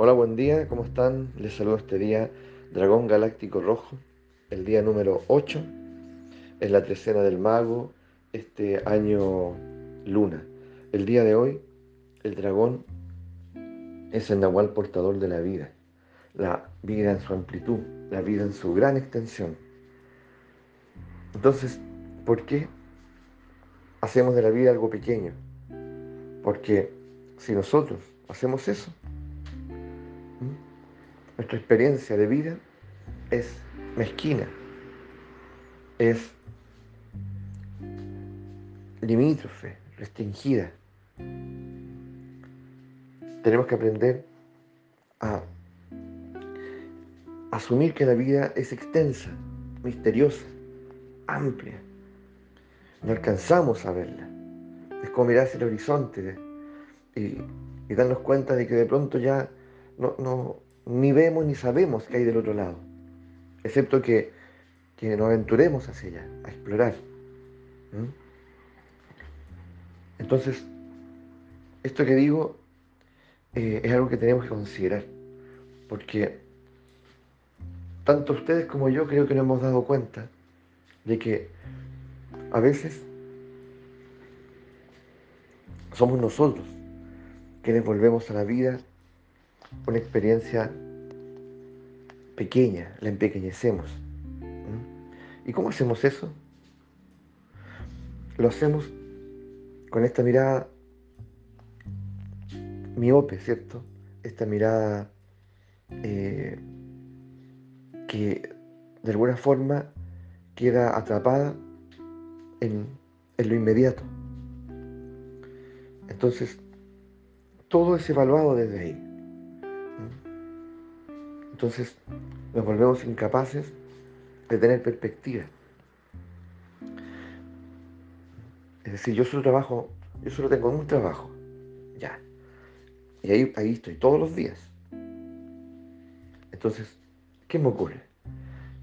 Hola, buen día, ¿cómo están? Les saludo este día Dragón Galáctico Rojo, el día número 8, en la trecena del mago, este año luna. El día de hoy, el dragón es el nahual portador de la vida, la vida en su amplitud, la vida en su gran extensión. Entonces, ¿por qué hacemos de la vida algo pequeño? Porque si nosotros hacemos eso, nuestra experiencia de vida es mezquina, es limítrofe, restringida. Tenemos que aprender a asumir que la vida es extensa, misteriosa, amplia. No alcanzamos a verla. Es como mirar hacia el horizonte y, darnos cuenta de que de pronto ya no, ni vemos ni sabemos qué hay del otro lado, excepto que, nos aventuremos hacia allá, a explorar. Entonces, esto que digo eh, es algo que tenemos que considerar, porque tanto ustedes como yo creo que nos hemos dado cuenta de que a veces somos nosotros quienes volvemos a la vida una experiencia pequeña, la empequeñecemos. ¿Y cómo hacemos eso? Lo hacemos con esta mirada miope, ¿cierto? Esta mirada eh, que de alguna forma queda atrapada en, en lo inmediato. Entonces, todo es evaluado desde ahí. Entonces nos volvemos incapaces de tener perspectiva. Es decir, yo solo trabajo, yo solo tengo un trabajo, ya. Y ahí, ahí estoy todos los días. Entonces, ¿qué me ocurre?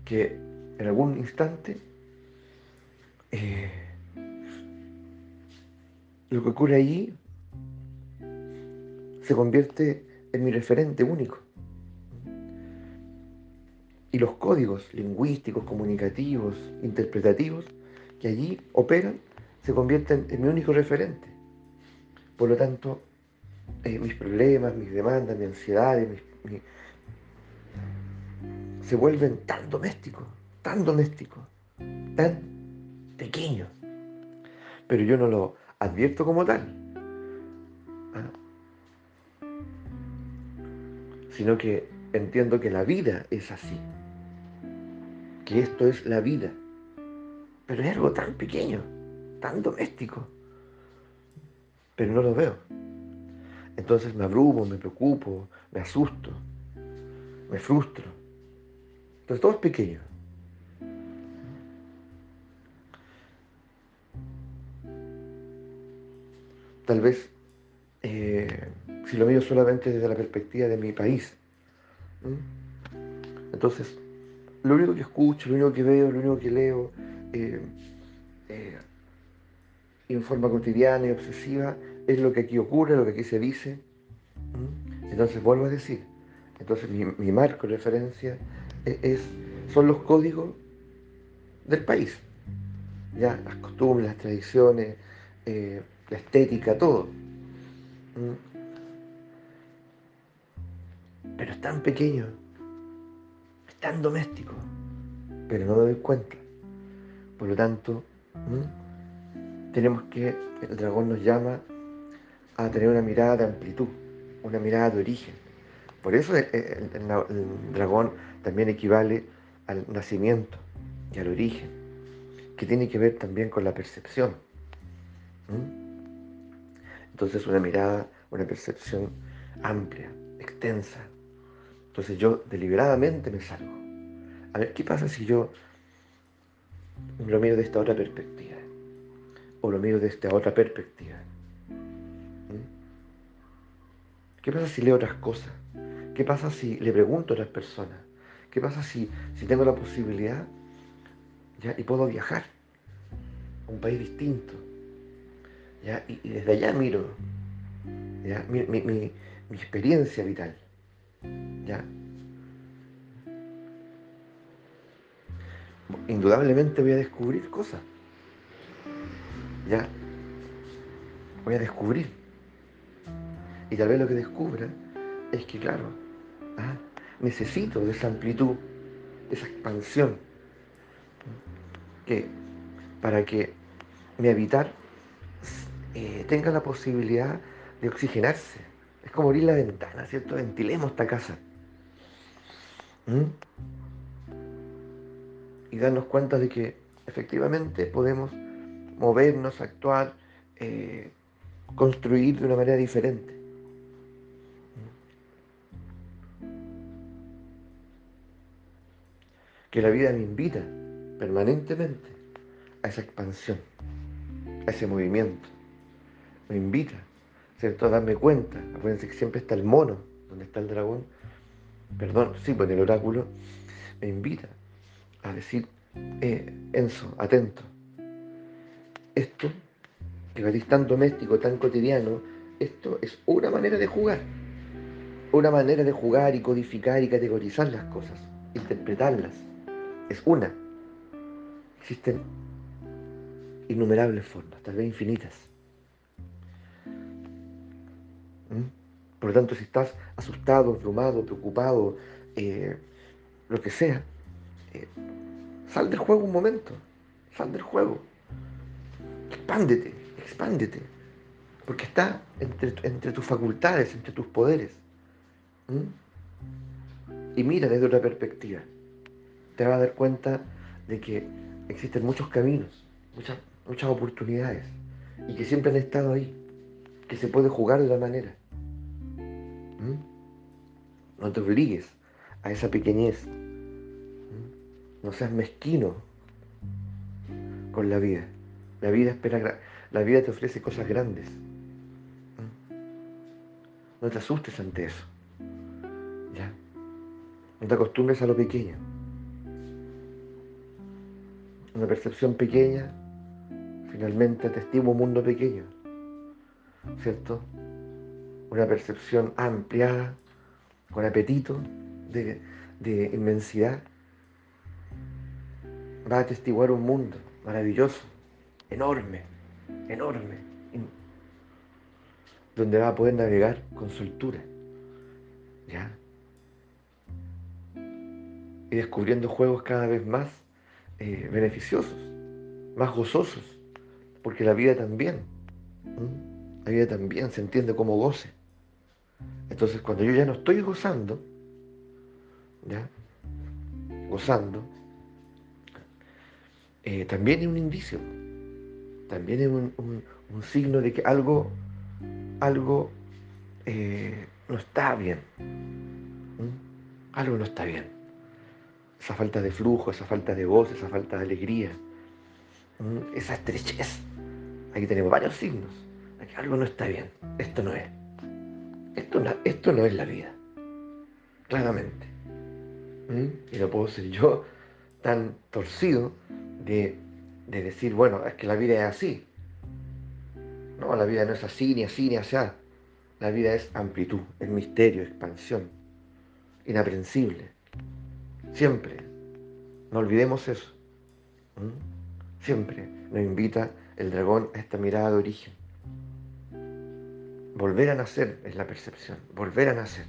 Que en algún instante eh, lo que ocurre allí se convierte en mi referente único y los códigos lingüísticos, comunicativos, interpretativos que allí operan se convierten en mi único referente. Por lo tanto, eh, mis problemas, mis demandas, mis ansiedades, se vuelven tan domésticos, tan domésticos, tan pequeños. Pero yo no lo advierto como tal. ¿ah? Sino que entiendo que la vida es así que esto es la vida. Pero es algo tan pequeño, tan doméstico. Pero no lo veo. Entonces me abrumo, me preocupo, me asusto, me frustro. Entonces todo es pequeño. Tal vez eh, si lo miro solamente desde la perspectiva de mi país. Entonces, lo único que escucho, lo único que veo, lo único que leo, eh, eh, en forma cotidiana y obsesiva, es lo que aquí ocurre, lo que aquí se dice. Entonces vuelvo a decir, entonces mi, marco de referencia e, es, son los códigos del país. Ya, las costumbres, las tradiciones, eh, la estética, todo. Pero es tan pequeño tan doméstico, pero no me doy cuenta. Por lo tanto, tenemos que, el dragón nos llama a tener una mirada de amplitud, una mirada de origen. Por eso el, dragón también equivale al nacimiento y al origen, que tiene que ver también con la percepción. Entonces una mirada, una percepción amplia, extensa, entonces yo deliberadamente me salgo. A ver, ¿qué pasa si yo lo miro de esta otra perspectiva? O lo miro de esta otra perspectiva. ¿Mm? ¿Qué pasa si leo otras cosas? ¿Qué pasa si le pregunto a otras personas? ¿Qué pasa si, si tengo la posibilidad y puedo viajar a un país distinto? Y, desde allá miro mi experiencia vital. ¿Ya? Indudablemente voy a descubrir cosas. ¿Ya? Voy a descubrir. Y tal vez lo que descubra es que, claro, ¿ah? necesito de esa amplitud, de esa expansión, que para que mi habitar eh, tenga la posibilidad de oxigenarse. Es como abrir la ventana, ¿cierto? Ventilemos esta casa. ¿Mm? Y darnos cuenta de que efectivamente podemos movernos, actuar, eh, construir de una manera diferente. Que la vida me invita permanentemente a esa expansión, a ese movimiento. Me invita, ¿cierto? Darme cuenta. Acuérdense que siempre está el mono, donde está el dragón. Perdón, sí, pues el oráculo. Me invita a decir, eh, Enzo, atento. Esto, que va tan doméstico, tan cotidiano, esto es una manera de jugar. Una manera de jugar y codificar y categorizar las cosas, interpretarlas. Es una. Existen innumerables formas, tal vez infinitas. Por lo tanto, si estás asustado, abrumado, preocupado, eh, lo que sea, eh, sal del juego un momento, sal del juego, expándete, expándete, porque está entre, tus facultades, entre tus poderes. Y mira desde otra perspectiva. Te vas a dar cuenta de que existen muchos caminos, muchas, muchas oportunidades, y que siempre han estado ahí, que se puede jugar de la manera. ¿Mm? No te obligues a esa pequeñez. ¿Mm? No seas mezquino con la vida. La vida espera, la vida te ofrece cosas grandes. ¿Mm? No te asustes ante eso. ¿Ya? No te acostumbres a lo pequeño. Una percepción pequeña finalmente atestigua un mundo pequeño. ¿Cierto? Una percepción ampliada, con apetito de, de inmensidad, va a atestiguar un mundo maravilloso, enorme, enorme, donde va a poder navegar con soltura. ¿Ya? Y descubriendo juegos cada vez más eh, beneficiosos, más gozosos, porque la vida también, la vida también se entiende como goce. Entonces cuando yo ya no estoy gozando, ¿ya? Gozando, eh, también es un indicio, también es un, signo de que algo, algo eh, no está bien. Algo no está bien. Esa falta de flujo, esa falta de voz, esa falta de alegría, esa estrechez. Aquí tenemos varios signos. Algo no está bien. Esto no es. Esto no, esto no es la vida. Claramente. Y no puedo ser yo tan torcido de, de, decir, bueno, es que la vida es así. No, la vida no es así, ni así, ni allá. La vida es amplitud, es misterio, expansión, inaprensible. Siempre. No olvidemos eso. Siempre nos invita el dragón a esta mirada de origen. Volver a nacer es la percepción, volver a nacer.